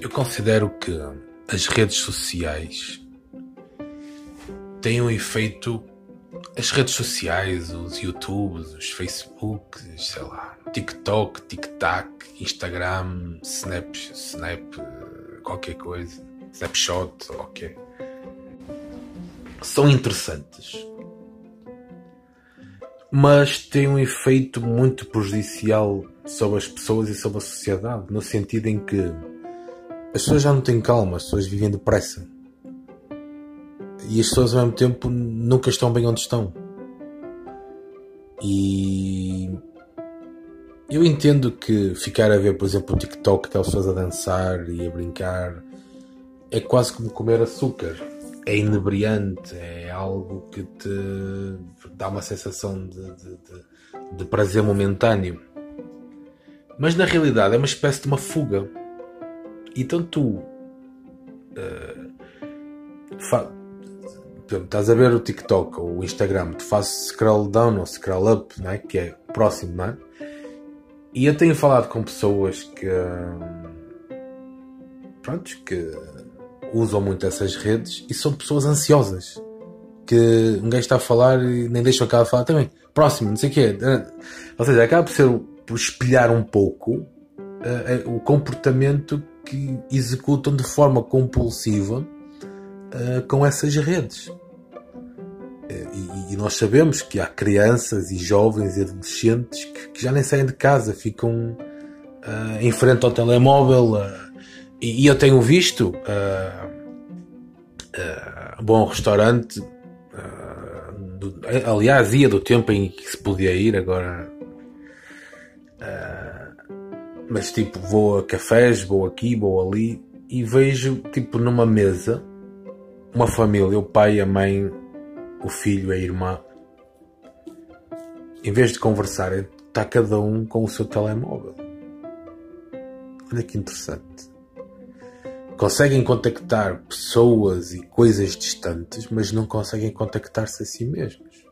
Eu considero que as redes sociais têm um efeito. As redes sociais, os YouTubes, os Facebooks, sei lá, TikTok, TikTok, Instagram, Snap, Snap, qualquer coisa, Snapshot, ok. São interessantes. Mas têm um efeito muito prejudicial sobre as pessoas e sobre a sociedade, no sentido em que as pessoas já não têm calma, as pessoas vivem depressa. E as pessoas ao mesmo tempo nunca estão bem onde estão. E eu entendo que ficar a ver, por exemplo, o TikTok, aquelas pessoas a dançar e a brincar, é quase como comer açúcar. É inebriante, é algo que te dá uma sensação de, de, de, de prazer momentâneo. Mas na realidade é uma espécie de uma fuga então tu uh, estás a ver o TikTok ou o Instagram, tu fazes scroll down ou scroll up, não é? que é próximo, não é? E eu tenho falado com pessoas que pronto, que usam muito essas redes e são pessoas ansiosas que um gajo está a falar e nem deixa o cara falar também. Próximo, não sei o quê. Ou seja, acaba por ser por espelhar um pouco uh, o comportamento que executam de forma compulsiva uh, com essas redes. Uh, e, e, nós sabemos que há crianças e jovens e adolescentes que, que já nem saem de casa, ficam uh, em frente ao telemóvel. E, e, eu tenho visto bom restaurante. Do, aliás, ia do tempo em que se podia ir, agora mas tipo, vou a cafés, vou aqui, vou ali e vejo tipo numa mesa uma família, o pai, a mãe, o filho, a irmã. Em vez de conversarem, está cada um com o seu telemóvel. Olha que interessante. Conseguem contactar pessoas e coisas distantes, mas não conseguem contactar-se a si mesmos.